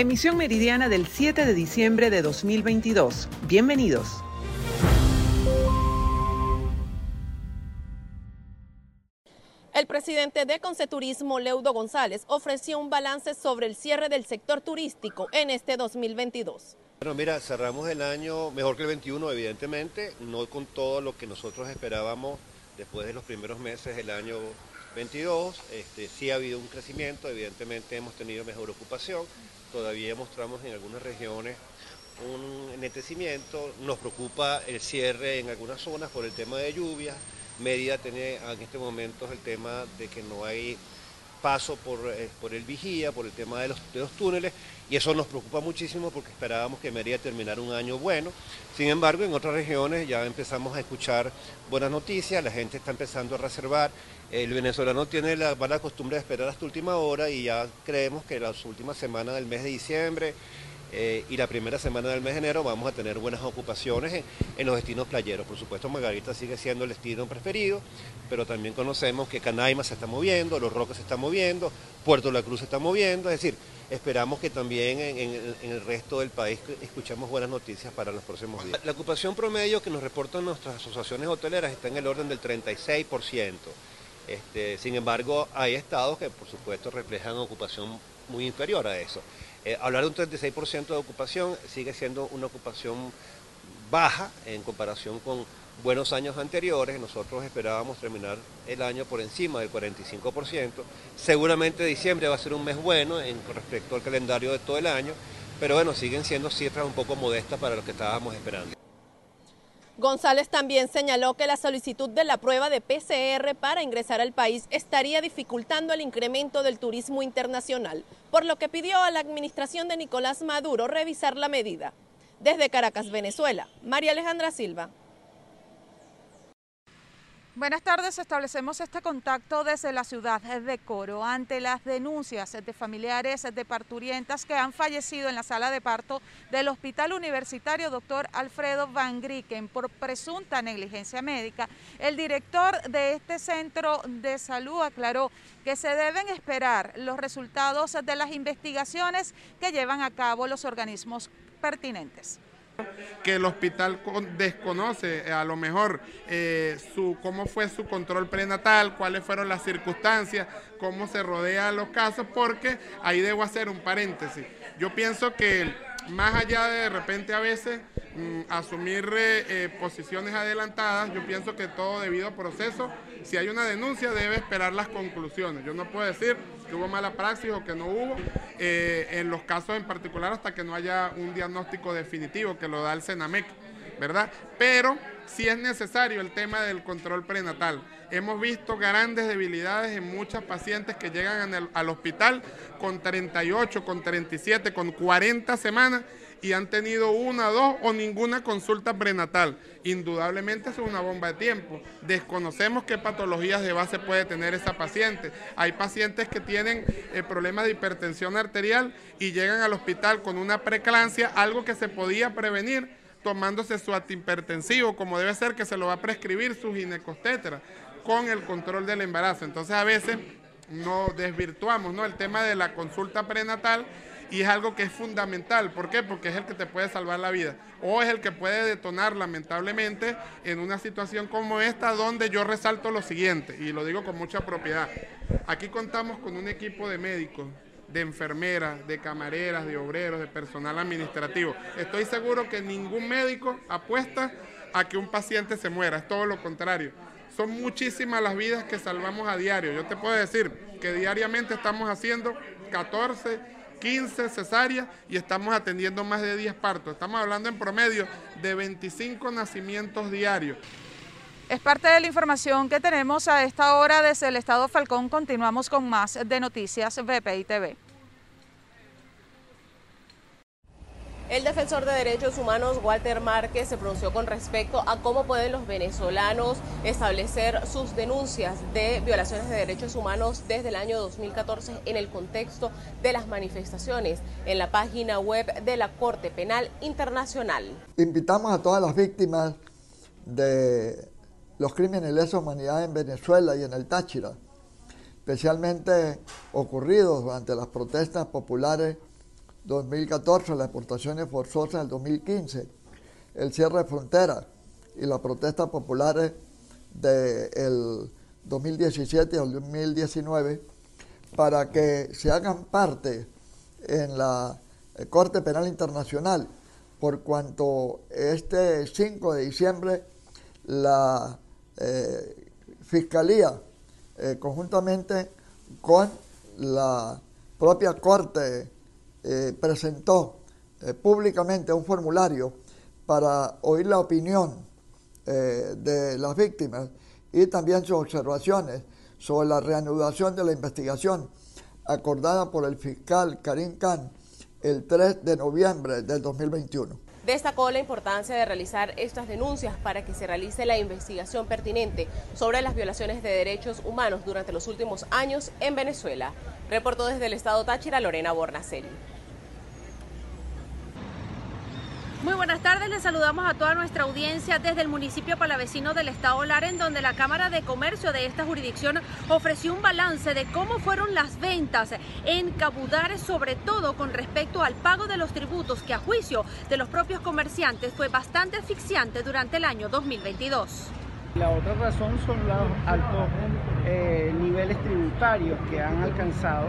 Emisión meridiana del 7 de diciembre de 2022. Bienvenidos. El presidente de Conceturismo, Leudo González, ofreció un balance sobre el cierre del sector turístico en este 2022. Bueno, mira, cerramos el año mejor que el 21, evidentemente, no con todo lo que nosotros esperábamos después de los primeros meses del año 22. Este, sí ha habido un crecimiento, evidentemente hemos tenido mejor ocupación, todavía mostramos en algunas regiones un enetecimiento, nos preocupa el cierre en algunas zonas por el tema de lluvias, Mérida tiene en este momento el tema de que no hay paso por, eh, por el vigía, por el tema de los, de los, túneles, y eso nos preocupa muchísimo porque esperábamos que Mérida terminara un año bueno. Sin embargo, en otras regiones ya empezamos a escuchar buenas noticias, la gente está empezando a reservar, el venezolano tiene la mala costumbre de esperar hasta última hora y ya creemos que las últimas semanas del mes de diciembre, eh, y la primera semana del mes de enero vamos a tener buenas ocupaciones en, los destinos playeros. Por supuesto, Margarita sigue siendo el destino preferido, pero también conocemos que Canaima se está moviendo, Los Roques se están moviendo, Puerto La Cruz se está moviendo, es decir, esperamos que también en, el resto del país escuchemos buenas noticias para los próximos días. La ocupación promedio que nos reportan nuestras asociaciones hoteleras está en el orden del 36%. Este, sin embargo, hay estados que por supuesto reflejan ocupación muy inferior a eso. Eh, hablar de un 36% de ocupación sigue siendo una ocupación baja en comparación con buenos años anteriores. Nosotros esperábamos terminar el año por encima del 45%. Seguramente diciembre va a ser un mes bueno en, con respecto al calendario de todo el año, pero bueno, siguen siendo cifras un poco modestas para lo que estábamos esperando. González también señaló que la solicitud de la prueba de PCR para ingresar al país estaría dificultando el incremento del turismo internacional, por lo que pidió a la administración de Nicolás Maduro revisar la medida. Desde Caracas, Venezuela, María Alejandra Silva. Buenas tardes, establecemos este contacto desde la ciudad de Coro ante las denuncias de familiares de parturientas que han fallecido en la sala de parto del Hospital Universitario Dr. Alfredo Van Grieken por presunta negligencia médica. El director de este centro de salud aclaró que se deben esperar los resultados de las investigaciones que llevan a cabo los organismos pertinentes que el hospital desconoce eh, a lo mejor eh, su, cómo fue su control prenatal, cuáles fueron las circunstancias, cómo se rodea los casos, porque ahí debo hacer un paréntesis. Yo pienso que más allá de de repente a veces asumir eh, posiciones adelantadas, yo pienso que todo debido a proceso, si hay una denuncia debe esperar las conclusiones. Yo no puedo decir que hubo mala praxis o que no hubo, eh, en los casos en particular hasta que no haya un diagnóstico definitivo que lo da el CENAMEC, ¿verdad? Pero si es necesario el tema del control prenatal. Hemos visto grandes debilidades en muchas pacientes que llegan al hospital con 38, con 37, con 40 semanas y han tenido una, dos o ninguna consulta prenatal. Indudablemente es una bomba de tiempo. Desconocemos qué patologías de base puede tener esa paciente. Hay pacientes que tienen eh, problemas de hipertensión arterial y llegan al hospital con una preclancia, algo que se podía prevenir tomándose su antihipertensivo, como debe ser que se lo va a prescribir su ginecostétera, con el control del embarazo. Entonces a veces no desvirtuamos ¿no? el tema de la consulta prenatal y es algo que es fundamental. ¿Por qué? Porque es el que te puede salvar la vida o es el que puede detonar lamentablemente en una situación como esta donde yo resalto lo siguiente y lo digo con mucha propiedad. Aquí contamos con un equipo de médicos, de enfermeras, de camareras, de obreros, de personal administrativo. Estoy seguro que ningún médico apuesta a que un paciente se muera, es todo lo contrario. Son muchísimas las vidas que salvamos a diario. Yo te puedo decir que diariamente estamos haciendo 14, 15 cesáreas y estamos atendiendo más de 10 partos. Estamos hablando en promedio de 25 nacimientos diarios. Es parte de la información que tenemos a esta hora desde el Estado Falcón. Continuamos con más de Noticias VPI TV. El defensor de derechos humanos Walter Márquez se pronunció con respecto a cómo pueden los venezolanos establecer sus denuncias de violaciones de derechos humanos desde el año 2014 en el contexto de las manifestaciones en la página web de la Corte Penal Internacional. Invitamos a todas las víctimas de los crímenes de lesa humanidad en Venezuela y en el Táchira, especialmente ocurridos durante las protestas populares 2014, las exportaciones forzosas del 2015, el cierre de fronteras y las protestas populares del 2017 y el 2019 para que se hagan parte en la eh, Corte Penal Internacional, por cuanto este 5 de diciembre la eh, Fiscalía, eh, conjuntamente con la propia Corte, presentó públicamente un formulario para oír la opinión de las víctimas y también sus observaciones sobre la reanudación de la investigación acordada por el fiscal Karim Khan el 3 de noviembre del 2021. Destacó la importancia de realizar estas denuncias para que se realice la investigación pertinente sobre las violaciones de derechos humanos durante los últimos años en Venezuela. Reportó desde el estado Táchira Lorena Bornaceli. Muy buenas tardes, les saludamos a toda nuestra audiencia desde el municipio palavecino del estado Lara, en donde la Cámara de Comercio de esta jurisdicción ofreció un balance de cómo fueron las ventas en Cabudares, sobre todo con respecto al pago de los tributos que a juicio de los propios comerciantes fue bastante asfixiante durante el año 2022. La otra razón son los altos eh, niveles tributarios que han alcanzado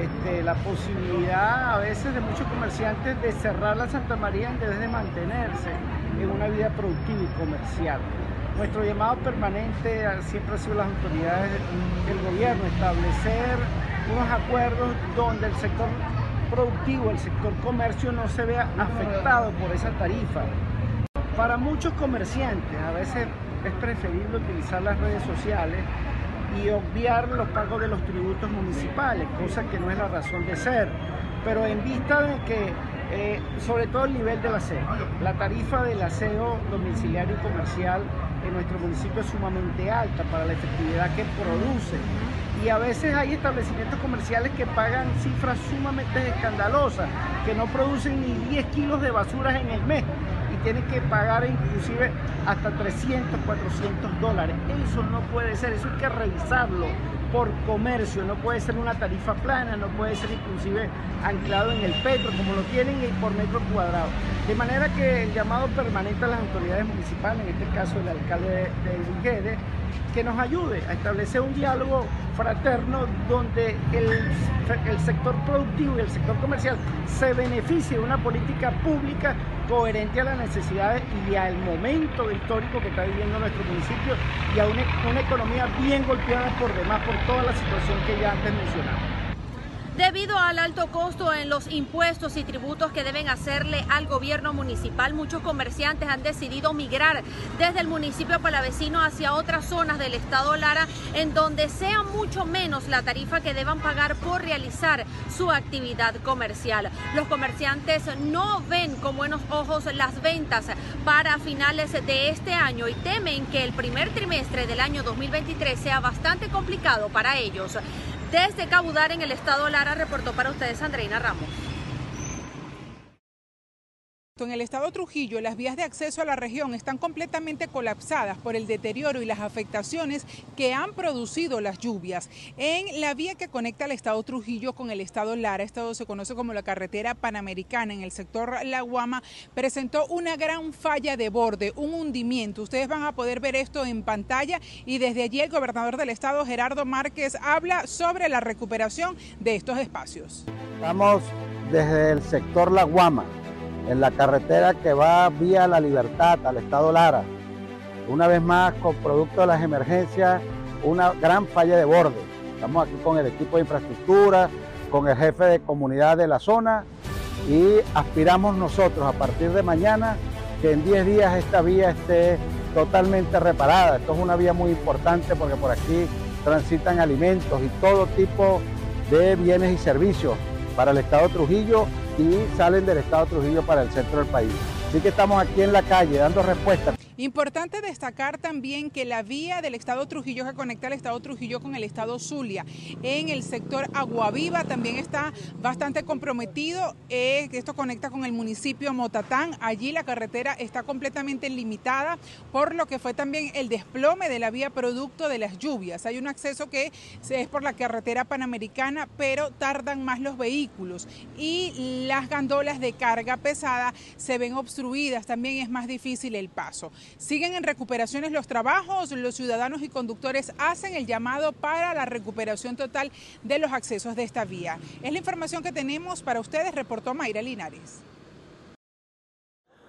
este, la posibilidad a veces de muchos comerciantes de cerrar la Santa María en vez de mantenerse en una vida productiva y comercial. Nuestro llamado permanente siempre ha sido las autoridades del gobierno, establecer unos acuerdos donde el sector productivo, el sector comercio no se vea afectado por esa tarifa. Para muchos comerciantes a veces es preferible utilizar las redes sociales y obviar los pagos de los tributos municipales, cosa que no es la razón de ser. Pero en vista de que, eh, sobre todo el nivel del aseo, la tarifa del aseo domiciliario y comercial en nuestro municipio es sumamente alta para la efectividad que produce. Y a veces hay establecimientos comerciales que pagan cifras sumamente escandalosas, que no producen ni 10 kilos de basuras en el mes tienen que pagar inclusive hasta 300, 400 dólares. Eso no puede ser, eso hay que revisarlo por comercio, no puede ser una tarifa plana, no puede ser inclusive anclado en el petro como lo tienen por metro cuadrado. De manera que el llamado permanente a las autoridades municipales, en este caso el alcalde de, de que nos ayude a establecer un diálogo fraterno donde el, el, sector productivo y el sector comercial se beneficie de una política pública coherente a las necesidades y al momento histórico que está viviendo nuestro municipio y a una, una economía bien golpeada por demás por toda la situación que ya antes mencionamos. Debido al alto costo en los impuestos y tributos que deben hacerle al gobierno municipal, muchos comerciantes han decidido migrar desde el municipio palavecino hacia otras zonas del estado Lara, en donde sea mucho menos la tarifa que deban pagar por realizar su actividad comercial. Los comerciantes no ven con buenos ojos las ventas para finales de este año y temen que el primer trimestre del año 2023 sea bastante complicado para ellos. Desde Cabudar, en el estado Lara, reportó para ustedes Andreina Ramos. En el estado Trujillo, las vías de acceso a la región están completamente colapsadas por el deterioro y las afectaciones que han producido las lluvias. En la vía que conecta al estado Trujillo con el estado Lara, estado se conoce como la carretera panamericana en el sector La Guama, presentó una gran falla de borde, un hundimiento. Ustedes van a poder ver esto en pantalla y desde allí el gobernador del estado, Gerardo Márquez, habla sobre la recuperación de estos espacios. Estamos desde el sector La Guama en la carretera que va vía La Libertad al estado Lara. Una vez más, con producto de las emergencias, una gran falla de borde. Estamos aquí con el equipo de infraestructura, con el jefe de comunidad de la zona y aspiramos nosotros a partir de mañana que en 10 días esta vía esté totalmente reparada. Esto es una vía muy importante porque por aquí transitan alimentos y todo tipo de bienes y servicios para el estado Trujillo y salen del estado Trujillo para el centro del país. Así que estamos aquí en la calle dando respuesta. Importante destacar también que la vía del estado Trujillo que conecta el estado Trujillo con el estado Zulia en el sector Aguaviva también está bastante comprometido. Eh, esto conecta con el municipio Motatán. Allí la carretera está completamente limitada por lo que fue también el desplome de la vía producto de las lluvias. Hay un acceso que es por la carretera panamericana, pero tardan más los vehículos y las gandolas de carga pesada se ven obstruidas. También es más difícil el paso. Siguen en recuperaciones los trabajos, los ciudadanos y conductores hacen el llamado para la recuperación total de los accesos de esta vía. Es la información que tenemos para ustedes, reportó Mayra Linares.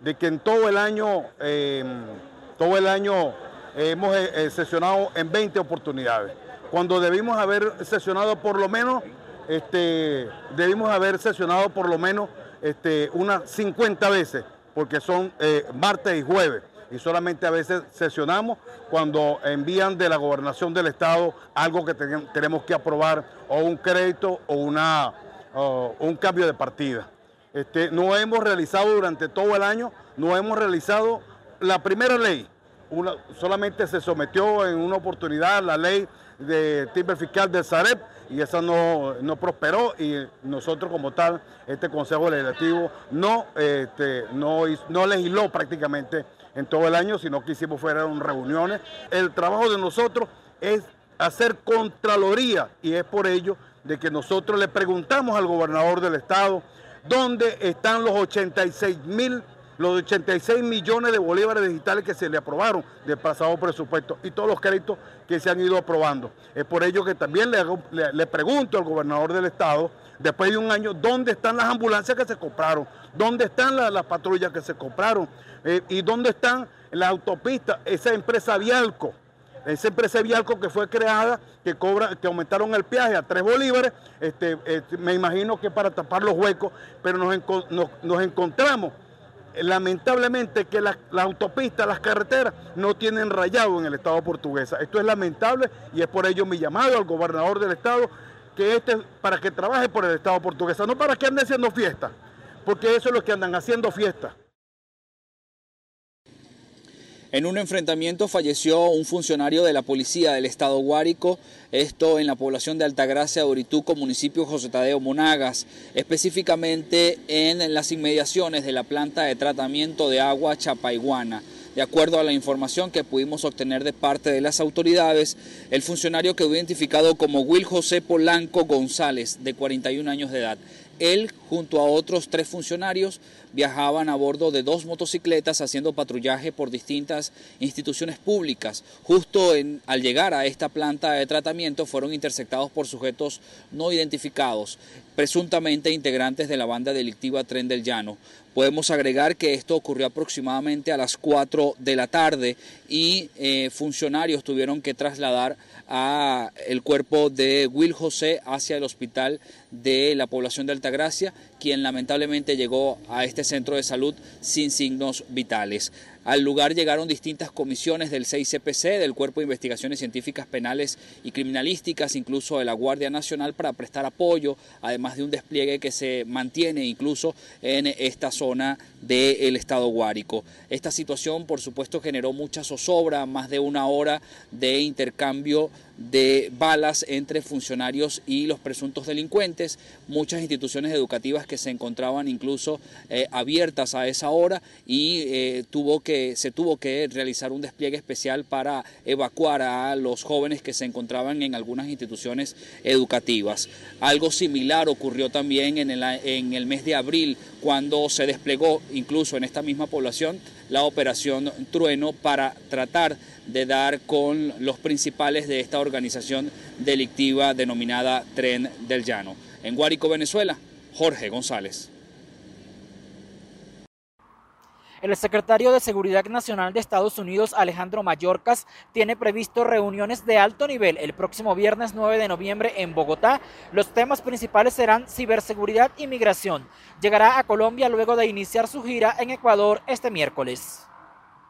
De que en todo el año, eh, todo el año hemos eh, eh, sesionado en 20 oportunidades, cuando debimos haber sesionado por lo menos, este, debimos haber sesionado por lo menos este, unas 50 veces, porque son martes y jueves y solamente a veces sesionamos cuando envían de la gobernación del estado algo que tenemos que aprobar o un crédito o, una, un cambio de partida. Este, no hemos realizado durante todo el año, no hemos realizado la primera ley, solamente se sometió en una oportunidad la ley de timbre fiscal del Sareb y esa no, no, prosperó y nosotros como tal, este Consejo Legislativo no, este, no, no legisló prácticamente en todo el año, sino que hicimos fueron reuniones. El trabajo de nosotros es hacer contraloría y es por ello de que nosotros le preguntamos al gobernador del estado dónde están los 86 mil los 86 millones de bolívares digitales que se le aprobaron del pasado presupuesto y todos los créditos que se han ido aprobando. Es por ello que también le, le, pregunto al gobernador del estado, después de un año, ¿dónde están las ambulancias que se compraron? ¿Dónde están las, patrullas que se compraron? Eh, ¿Y dónde están las autopistas? Esa empresa Vialco, esa empresa Vialco que fue creada, que cobra, que aumentaron el peaje a tres bolívares, este, este me imagino que para tapar los huecos, pero nos, nos encontramos lamentablemente que las, autopistas, las carreteras no tienen rayado en el Estado portuguesa. Esto es lamentable y es por ello mi llamado al gobernador del Estado que este, para que trabaje por el Estado portuguesa, no para que ande haciendo fiesta, porque eso es lo que andan haciendo fiesta. En un enfrentamiento falleció un funcionario de la policía del estado Guárico, esto en la población de Altagracia Orituco, municipio José Tadeo Monagas, específicamente en las inmediaciones de la planta de tratamiento de agua Chapaiguana. De acuerdo a la información que pudimos obtener de parte de las autoridades, el funcionario quedó identificado como Will José Polanco González, de 41 años de edad. Junto a otros tres funcionarios, viajaban a bordo de dos motocicletas haciendo patrullaje por distintas instituciones públicas. Justo al llegar a esta planta de tratamiento fueron interceptados por sujetos no identificados, presuntamente integrantes de la banda delictiva Tren del Llano. Podemos agregar que esto ocurrió aproximadamente a las 4 de la tarde y eh, funcionarios tuvieron que trasladar a el cuerpo de Will José hacia el hospital de la población de Altagracia, quien lamentablemente llegó a este centro de salud sin signos vitales. Al lugar llegaron distintas comisiones del 6CPC, del Cuerpo de Investigaciones Científicas Penales y Criminalísticas, incluso de la Guardia Nacional, para prestar apoyo, además de un despliegue que se mantiene incluso en esta zona del Estado Guárico. Esta situación, por supuesto, generó mucha zozobra, más de una hora de intercambio de balas entre funcionarios y los presuntos delincuentes, muchas instituciones educativas que se encontraban incluso eh, abiertas a esa hora y eh, tuvo que, se tuvo que realizar un despliegue especial para evacuar a los jóvenes que se encontraban en algunas instituciones educativas. Algo similar ocurrió también en el, en el mes de abril cuando se desplegó incluso en esta misma población la operación Trueno para tratar de dar con los principales de esta organización delictiva denominada Tren del Llano. En Guárico, Venezuela, Jorge González. El secretario de Seguridad Nacional de Estados Unidos, Alejandro Mayorkas, tiene previsto reuniones de alto nivel el próximo viernes 9 de noviembre en Bogotá. Los temas principales serán ciberseguridad y migración. Llegará a Colombia luego de iniciar su gira en Ecuador este miércoles.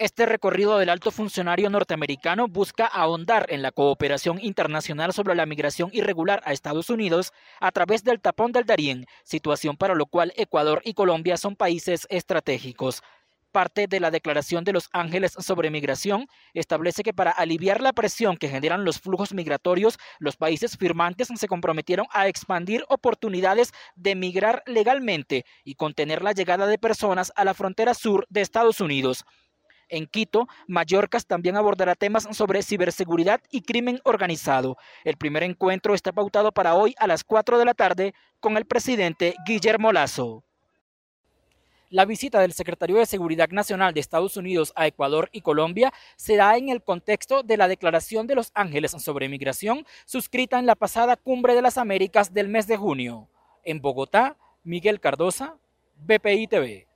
Este recorrido del alto funcionario norteamericano busca ahondar en la cooperación internacional sobre la migración irregular a Estados Unidos a través del tapón del Darién, situación para lo cual Ecuador y Colombia son países estratégicos. Parte de la Declaración de los Ángeles sobre Migración establece que para aliviar la presión que generan los flujos migratorios, los países firmantes se comprometieron a expandir oportunidades de migrar legalmente y contener la llegada de personas a la frontera sur de Estados Unidos. En Quito, Mallorcas también abordará temas sobre ciberseguridad y crimen organizado. El primer encuentro está pautado para hoy a las 4 de la tarde con el presidente Guillermo Lazo. La visita del secretario de Seguridad Nacional de Estados Unidos a Ecuador y Colombia se da en el contexto de la Declaración de los Ángeles sobre Migración suscrita en la pasada Cumbre de las Américas del mes de junio. En Bogotá, Miguel Cardosa, BPI TV.